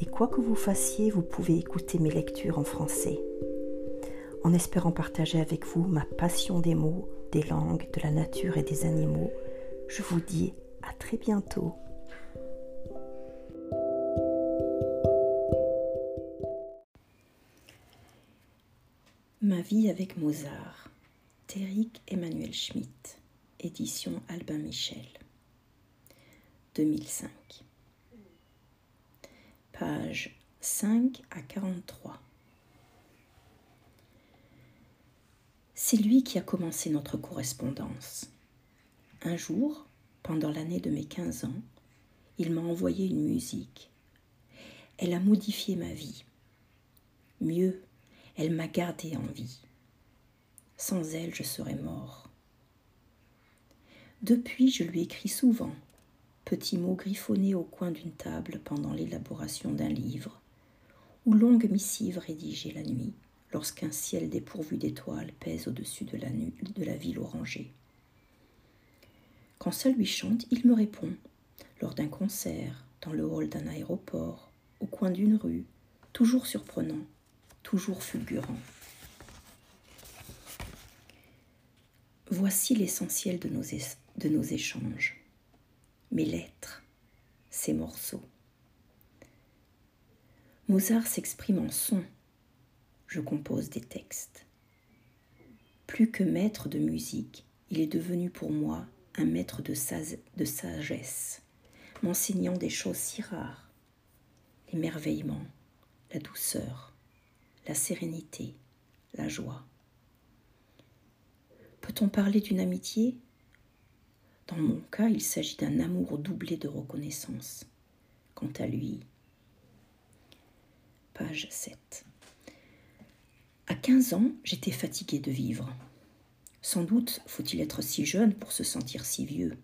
et quoi que vous fassiez, vous pouvez écouter mes lectures en français. En espérant partager avec vous ma passion des mots, des langues, de la nature et des animaux, je vous dis à très bientôt. Ma vie avec Mozart, Téric Emmanuel Schmitt, édition Albin Michel, 2005 pages 5 à 43. C'est lui qui a commencé notre correspondance. Un jour, pendant l'année de mes 15 ans, il m'a envoyé une musique. Elle a modifié ma vie. Mieux, elle m'a gardé en vie. Sans elle, je serais mort. Depuis, je lui écris souvent petits mots griffonnés au coin d'une table pendant l'élaboration d'un livre, ou longue missive rédigée la nuit, lorsqu'un ciel dépourvu d'étoiles pèse au-dessus de la, ville orangée. Quand ça lui chante, il me répond, lors d'un concert, dans le hall d'un aéroport, au coin d'une rue, toujours surprenant, toujours fulgurant. Voici l'essentiel de nos échanges mes lettres, ces morceaux. Mozart s'exprime en son, je compose des textes. Plus que maître de musique, il est devenu pour moi un maître de, de sagesse, m'enseignant des choses si rares, l'émerveillement, la douceur, la sérénité, la joie. Peut-on parler d'une amitié? Dans mon cas, il s'agit d'un amour doublé de reconnaissance. Quant à lui, page 7. À 15 ans, j'étais fatiguée de vivre. Sans doute faut-il être si jeune pour se sentir si vieux.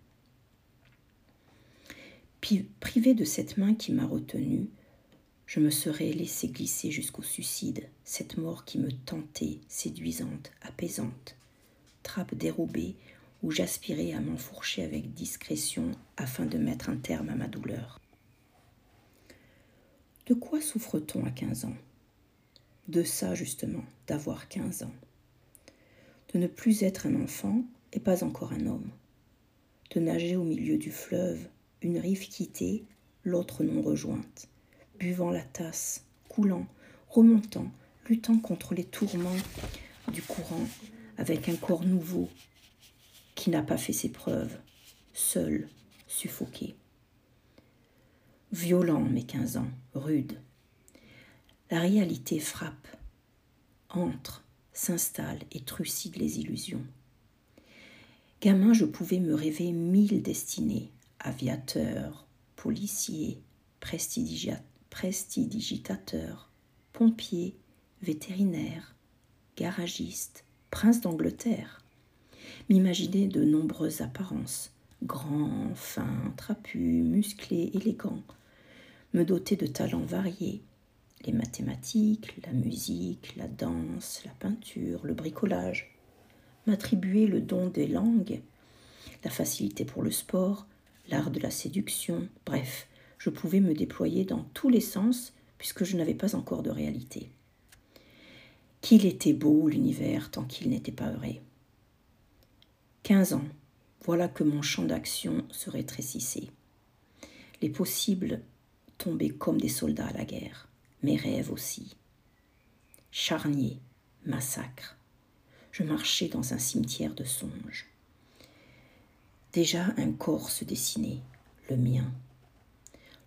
Privé de cette main qui m'a retenue, je me serais laissé glisser jusqu'au suicide, cette mort qui me tentait, séduisante, apaisante, trappe dérobée où j'aspirais à m'enfourcher avec discrétion afin de mettre un terme à ma douleur. De quoi souffre-t-on à 15 ans? De ça justement, d'avoir 15 ans. De ne plus être un enfant et pas encore un homme. De nager au milieu du fleuve, une rive quittée, l'autre non rejointe, buvant la tasse, coulant, remontant, luttant contre les tourments du courant, avec un corps nouveau, qui n'a pas fait ses preuves, seul, suffoqué. Violent, mes quinze ans, rude. La réalité frappe, entre, s'installe et trucide les illusions. Gamin, je pouvais me rêver mille destinées, aviateur, policier, prestidigitateur, pompier, vétérinaire, garagiste, prince d'Angleterre m'imaginer de nombreuses apparences, grand, fin, trapu, musclé, élégant, me doter de talents variés, les mathématiques, la musique, la danse, la peinture, le bricolage, m'attribuer le don des langues, la facilité pour le sport, l'art de la séduction, bref, je pouvais me déployer dans tous les sens puisque je n'avais pas encore de réalité. Qu'il était beau l'univers tant qu'il n'était pas vrai. 15 ans, voilà que mon champ d'action se rétrécissait. Les possibles tombaient comme des soldats à la guerre, mes rêves aussi. Charnier, massacre. Je marchais dans un cimetière de songes. Déjà un corps se dessinait, le mien.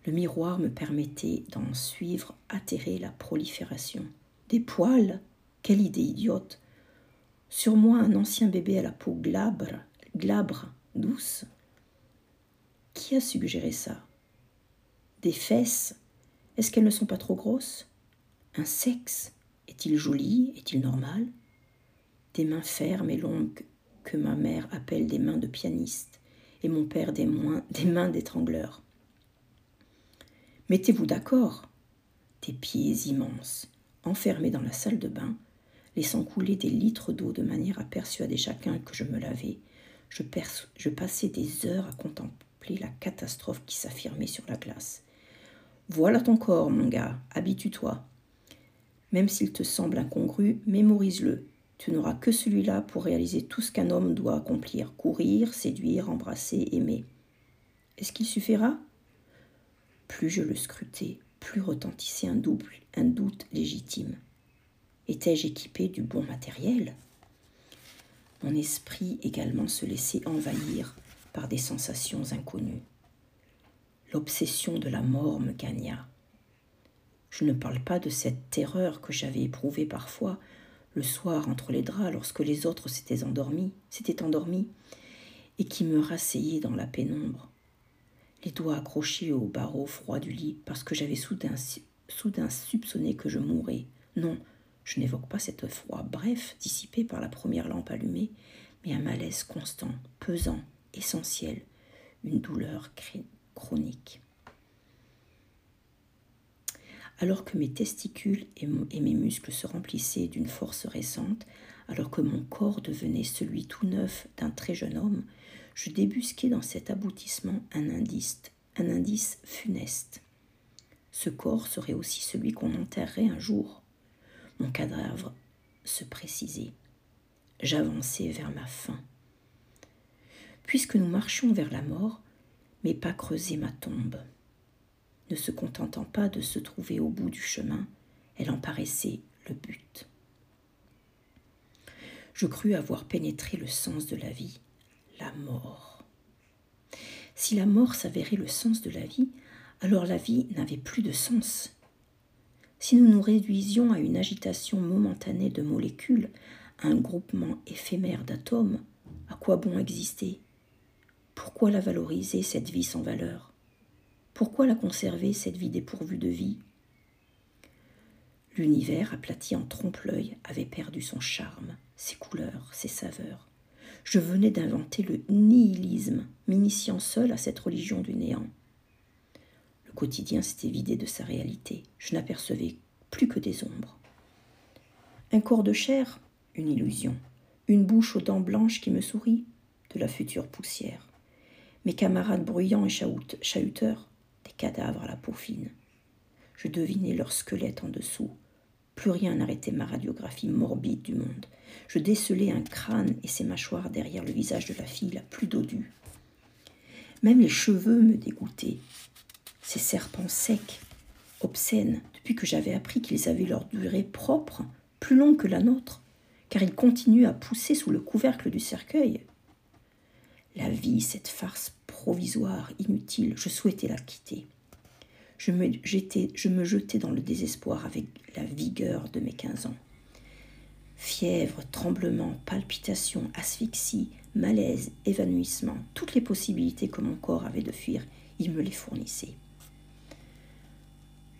Le miroir me permettait d'en suivre atterrer la prolifération. Des poils Quelle idée idiote sur moi, un ancien bébé à la peau glabre, glabre, douce. Qui a suggéré ça? Des fesses? Est-ce qu'elles ne sont pas trop grosses? Un sexe? Est Est-il joli? Est-il normal? Des mains fermes et longues que ma mère appelle des mains de pianiste et mon père des, des mains d'étrangleur. Mettez-vous d'accord? Des pieds immenses, enfermés dans la salle de bain, laissant couler des litres d'eau de manière à persuader chacun que je me lavais, je, je passais des heures à contempler la catastrophe qui s'affirmait sur la glace. Voilà ton corps, mon gars, habitue-toi. Même s'il te semble incongru, mémorise-le. Tu n'auras que celui-là pour réaliser tout ce qu'un homme doit accomplir courir, séduire, embrasser, aimer. Est-ce qu'il suffira? Plus je le scrutais, plus retentissait un, double, un doute légitime. Étais-je équipé du bon matériel? Mon esprit également se laissait envahir par des sensations inconnues. L'obsession de la mort me gagna. Je ne parle pas de cette terreur que j'avais éprouvée parfois le soir entre les draps lorsque les autres s'étaient endormis, s'étaient endormis, et qui me rasseyait dans la pénombre, les doigts accrochés au barreau froid du lit parce que j'avais soudain, soudain soupçonné que je mourrais. Non, je n'évoque pas cette froid bref, dissipé par la première lampe allumée, mais un malaise constant, pesant, essentiel, une douleur chronique. Alors que mes testicules et, mes muscles se remplissaient d'une force récente, alors que mon corps devenait celui tout neuf d'un très jeune homme, je débusquais dans cet aboutissement un indice, un indice funeste. Ce corps serait aussi celui qu'on enterrerait un jour. Mon cadavre se précisait. J'avançais vers ma fin. Puisque nous marchions vers la mort, mes pas creusaient ma tombe. Ne se contentant pas de se trouver au bout du chemin, elle en paraissait le but. Je crus avoir pénétré le sens de la vie, la mort. Si la mort s'avérait le sens de la vie, alors la vie n'avait plus de sens. Si nous nous réduisions à une agitation momentanée de molécules, à un groupement éphémère d'atomes, à quoi bon exister? Pourquoi la valoriser, cette vie sans valeur? Pourquoi la conserver, cette vie dépourvue de vie? L'univers, aplati en trompe-l'œil, avait perdu son charme, ses couleurs, ses saveurs. Je venais d'inventer le nihilisme, m'initiant seul à cette religion du néant. Quotidien s'était vidé de sa réalité. Je n'apercevais plus que des ombres. Un corps de chair, une illusion. Une bouche aux dents blanches qui me sourit, de la future poussière mes camarades bruyants et chahuteurs, des cadavres à la peau fine. Je devinais leurs squelettes en dessous. Plus rien n'arrêtait ma radiographie morbide du monde. Je décelais un crâne et ses mâchoires derrière le visage de la fille la plus dodue. Même les cheveux me dégoûtaient. Ces serpents secs, obscènes, depuis que j'avais appris qu'ils avaient leur durée propre, plus longue que la nôtre, car ils continuent à pousser sous le couvercle du cercueil. La vie, cette farce provisoire, inutile, je souhaitais la quitter. Je me, je jetais dans le désespoir avec la vigueur de mes quinze ans. Fièvre, tremblement, palpitations, asphyxie, malaise, évanouissement, toutes les possibilités que mon corps avait de fuir, il me les fournissait.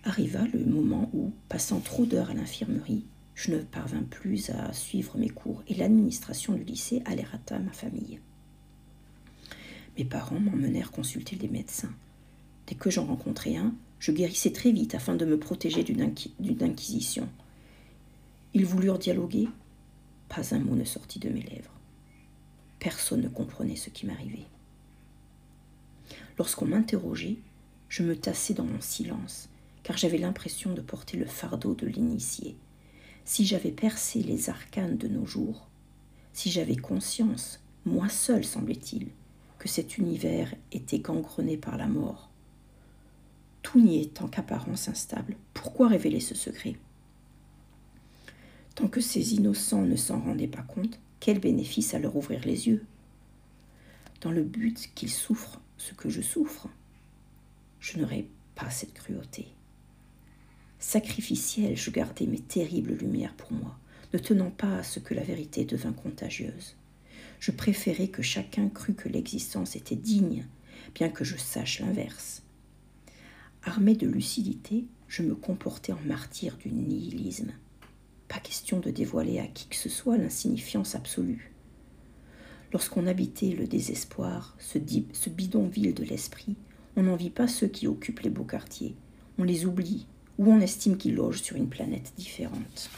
Arriva le moment où, passant trop d'heures à l'infirmerie, je ne parvins plus à suivre mes cours et l'administration du lycée alerta ma famille. Mes parents m'emmenèrent consulter des médecins. Dès que j'en rencontrais un, je guérissais très vite afin de me protéger d'une inquisition. Ils voulurent dialoguer. Pas un mot ne sortit de mes lèvres. Personne ne comprenait ce qui m'arrivait. Lorsqu'on m'interrogeait, je me tassais dans mon silence, car j'avais l'impression de porter le fardeau de l'initié. Si j'avais percé les arcanes de nos jours, si j'avais conscience, moi seul semblait-il, que cet univers était gangrené par la mort. Tout n'y étant qu'apparence instable, pourquoi révéler ce secret? Tant que ces innocents ne s'en rendaient pas compte, quel bénéfice à leur ouvrir les yeux? Dans le but qu'ils souffrent ce que je souffre, je n'aurais pas cette cruauté. Sacrificielle, je gardais mes terribles lumières pour moi, ne tenant pas à ce que la vérité devint contagieuse. Je préférais que chacun crût que l'existence était digne, bien que je sache l'inverse. Armé de lucidité, je me comportais en martyr du nihilisme. Pas question de dévoiler à qui que ce soit l'insignifiance absolue. Lorsqu'on habitait le désespoir, ce, ce bidonville de l'esprit, on n'envie pas ceux qui occupent les beaux quartiers. On les oublie ou on estime qu'ils logent sur une planète différente.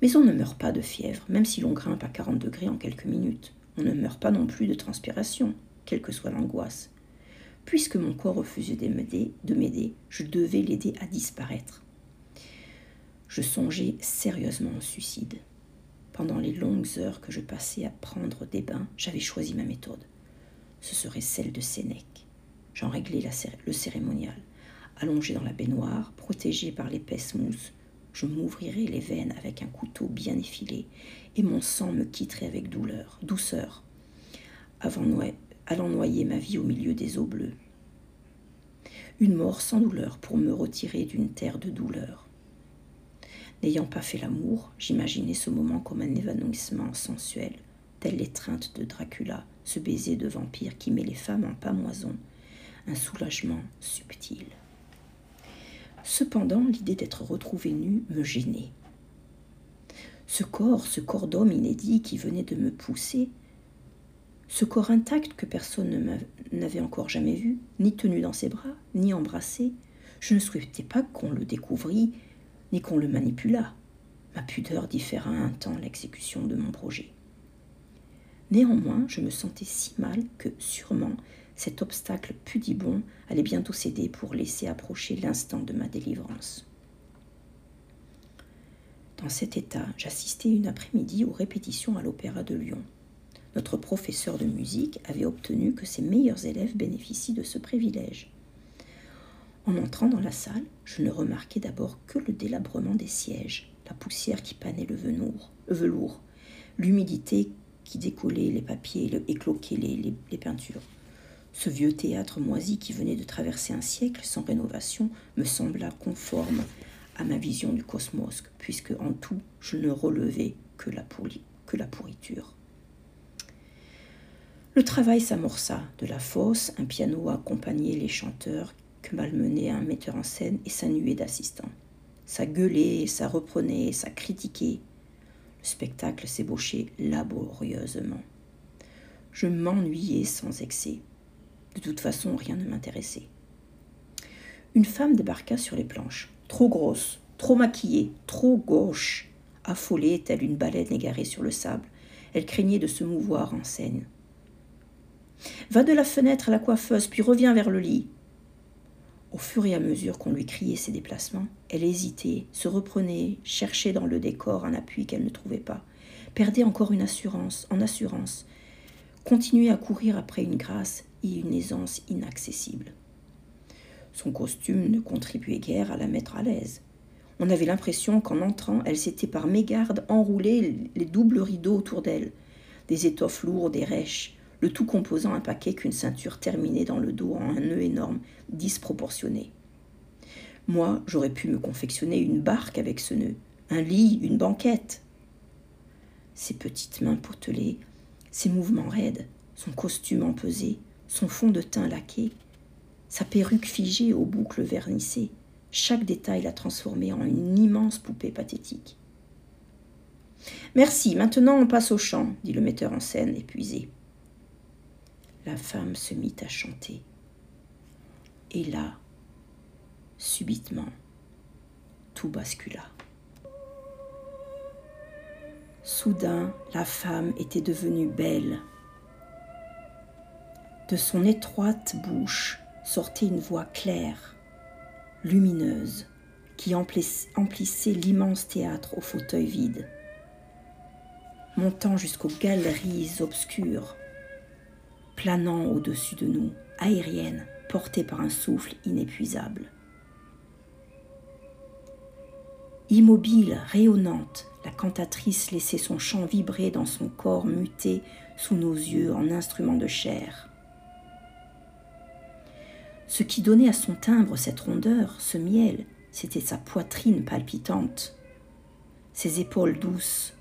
Mais on ne meurt pas de fièvre, même si l'on grimpe à 40 degrés en quelques minutes. On ne meurt pas non plus de transpiration, quelle que soit l'angoisse. Puisque mon corps refusait de m'aider, je devais l'aider à disparaître. Je songeais sérieusement au suicide. Pendant les longues heures que je passais à prendre des bains, j'avais choisi ma méthode. Ce serait celle de Sénèque. J'en réglais le cérémonial. Allongé dans la baignoire, protégé par l'épaisse mousse, je m'ouvrirais les veines avec un couteau bien effilé, et mon sang me quitterait avec douleur, douceur, avant allant noyer ma vie au milieu des eaux bleues. Une mort sans douleur pour me retirer d'une terre de douleur. N'ayant pas fait l'amour, j'imaginais ce moment comme un évanouissement sensuel, tel l'étreinte de Dracula, ce baiser de vampire qui met les femmes en pamoison, un soulagement subtil. Cependant, l'idée d'être retrouvée nue me gênait. Ce corps, ce corps d'homme inédit qui venait de me pousser, ce corps intact que personne n'avait encore jamais vu, ni tenu dans ses bras, ni embrassé, je ne souhaitais pas qu'on le découvrît, ni qu'on le manipulât. Ma pudeur différa un temps l'exécution de mon projet. Néanmoins, je me sentais si mal que, sûrement, cet obstacle pudibond allait bientôt céder pour laisser approcher l'instant de ma délivrance. Dans cet état, j'assistais une après-midi aux répétitions à l'Opéra de Lyon. Notre professeur de musique avait obtenu que ses meilleurs élèves bénéficient de ce privilège. En entrant dans la salle, je ne remarquai d'abord que le délabrement des sièges, la poussière qui panait le velours, l'humidité qui décollait les papiers et cloquait les peintures. Ce vieux théâtre moisi qui venait de traverser un siècle sans rénovation me sembla conforme à ma vision du cosmos, puisque en tout je ne relevais que la, pourriture. Le travail s'amorça. De la fosse, un piano accompagnait les chanteurs que malmenait un metteur en scène et sa nuée d'assistants. Ça gueulait, ça reprenait, ça critiquait. Le spectacle s'ébauchait laborieusement. Je m'ennuyais sans excès. De toute façon, rien ne m'intéressait. Une femme débarqua sur les planches, trop grosse, trop maquillée, trop gauche, affolée telle une baleine égarée sur le sable. Elle craignait de se mouvoir en scène. Va de la fenêtre à la coiffeuse, puis reviens vers le lit. Au fur et à mesure qu'on lui criait ses déplacements, elle hésitait, se reprenait, cherchait dans le décor un appui qu'elle ne trouvait pas, perdait encore une assurance en assurance, continuait à courir après une grâce une aisance inaccessible. Son costume ne contribuait guère à la mettre à l'aise. On avait l'impression qu'en entrant, elle s'était par mégarde enroulé les doubles rideaux autour d'elle, des étoffes lourdes et rêches, le tout composant un paquet qu'une ceinture terminait dans le dos en un nœud énorme, disproportionné. Moi, j'aurais pu me confectionner une barque avec ce nœud, un lit, une banquette. Ses petites mains potelées, ses mouvements raides, son costume empesé, son fond de teint laqué, sa perruque figée aux boucles vernissées, chaque détail l'a transformée en une immense poupée pathétique. Merci, maintenant on passe au chant, dit le metteur en scène épuisé. La femme se mit à chanter. Et là, subitement, tout bascula. Soudain, la femme était devenue belle, de son étroite bouche sortait une voix claire, lumineuse, qui emplissait l'immense théâtre au fauteuil vide, montant jusqu'aux galeries obscures, planant au-dessus de nous, aérienne, portée par un souffle inépuisable. Immobile, rayonnante, la cantatrice laissait son chant vibrer dans son corps muté sous nos yeux en instrument de chair. Ce qui donnait à son timbre cette rondeur, ce miel, c'était sa poitrine palpitante, ses épaules douces,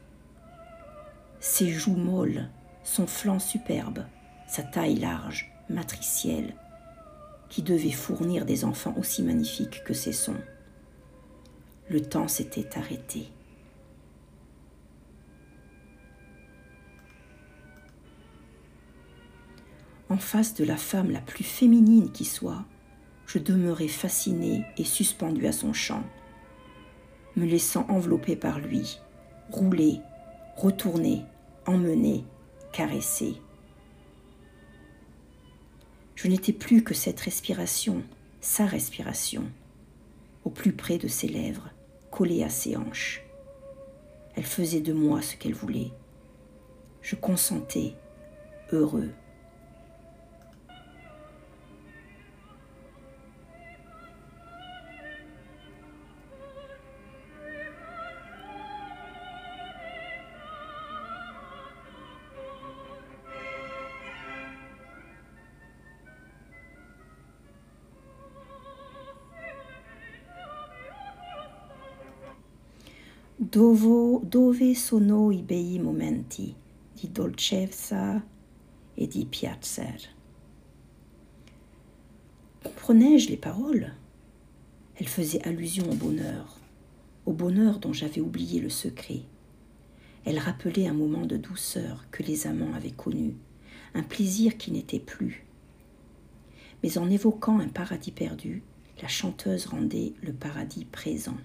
ses joues molles, son flanc superbe, sa taille large, matricielle, qui devait fournir des enfants aussi magnifiques que ses sons. Le temps s'était arrêté. En face de la femme la plus féminine qui soit, je demeurai fasciné et suspendu à son chant, me laissant envelopper par lui, rouler, retourner, emmener, caresser. Je n'étais plus que cette respiration, sa respiration, au plus près de ses lèvres, collée à ses hanches. Elle faisait de moi ce qu'elle voulait. Je consentais, heureux. Dovo, dove sono i bei momenti di dolcezza e di piacer? Comprenais-je les paroles? Elles faisaient allusion au bonheur, au bonheur dont j'avais oublié le secret. Elles rappelaient un moment de douceur que les amants avaient connu, un plaisir qui n'était plus. Mais en évoquant un paradis perdu, la chanteuse rendait le paradis présent.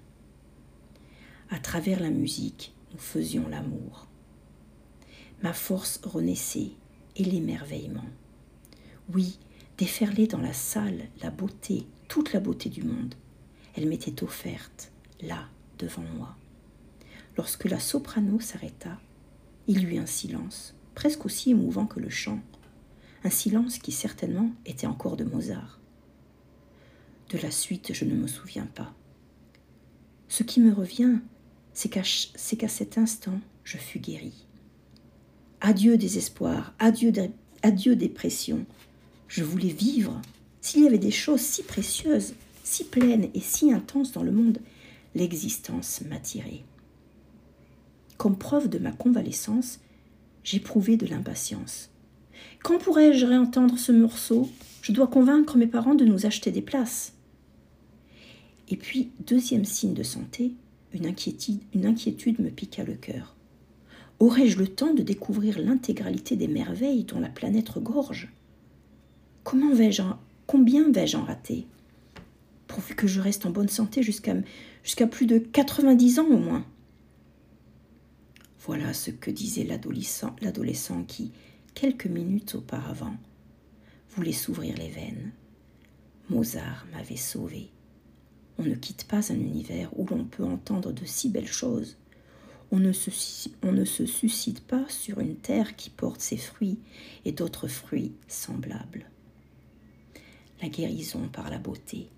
À travers la musique, nous faisions l'amour. Ma force renaissait et l'émerveillement. Oui, déferlait dans la salle la beauté, toute la beauté du monde. Elle m'était offerte, là, devant moi. Lorsque la soprano s'arrêta, il y eut un silence, presque aussi émouvant que le chant, un silence qui certainement était encore de Mozart. De la suite, je ne me souviens pas. Ce qui me revient, c'est qu'à cet instant, je fus guéri. Adieu désespoir, adieu, adieu dépression. Je voulais vivre. S'il y avait des choses si précieuses, si pleines et si intenses dans le monde, l'existence m'attirait. Comme preuve de ma convalescence, j'éprouvais de l'impatience. Quand pourrais-je réentendre ce morceau? Je dois convaincre mes parents de nous acheter des places. Et puis, deuxième signe de santé, une inquiétude, me piqua le cœur. Aurais-je le temps de découvrir l'intégralité des merveilles dont la planète regorge? Combien vais-je en rater? Pourvu que je reste en bonne santé jusqu'à jusqu'à plus de 90 ans au moins. Voilà ce que disait l'adolescent qui, quelques minutes auparavant, voulait s'ouvrir les veines. Mozart m'avait sauvé. On ne quitte pas un univers où l'on peut entendre de si belles choses. On ne, se, on pas sur une terre qui porte ses fruits et d'autres fruits semblables. La guérison par la beauté.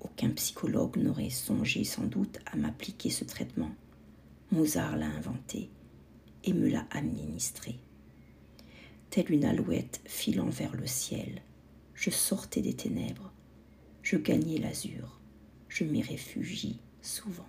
Aucun psychologue n'aurait songé sans doute à m'appliquer ce traitement. Mozart l'a inventé et me l'a administré. Telle une alouette filant vers le ciel, je sortais des ténèbres, je gagnais l'azur je m'y réfugie souvent.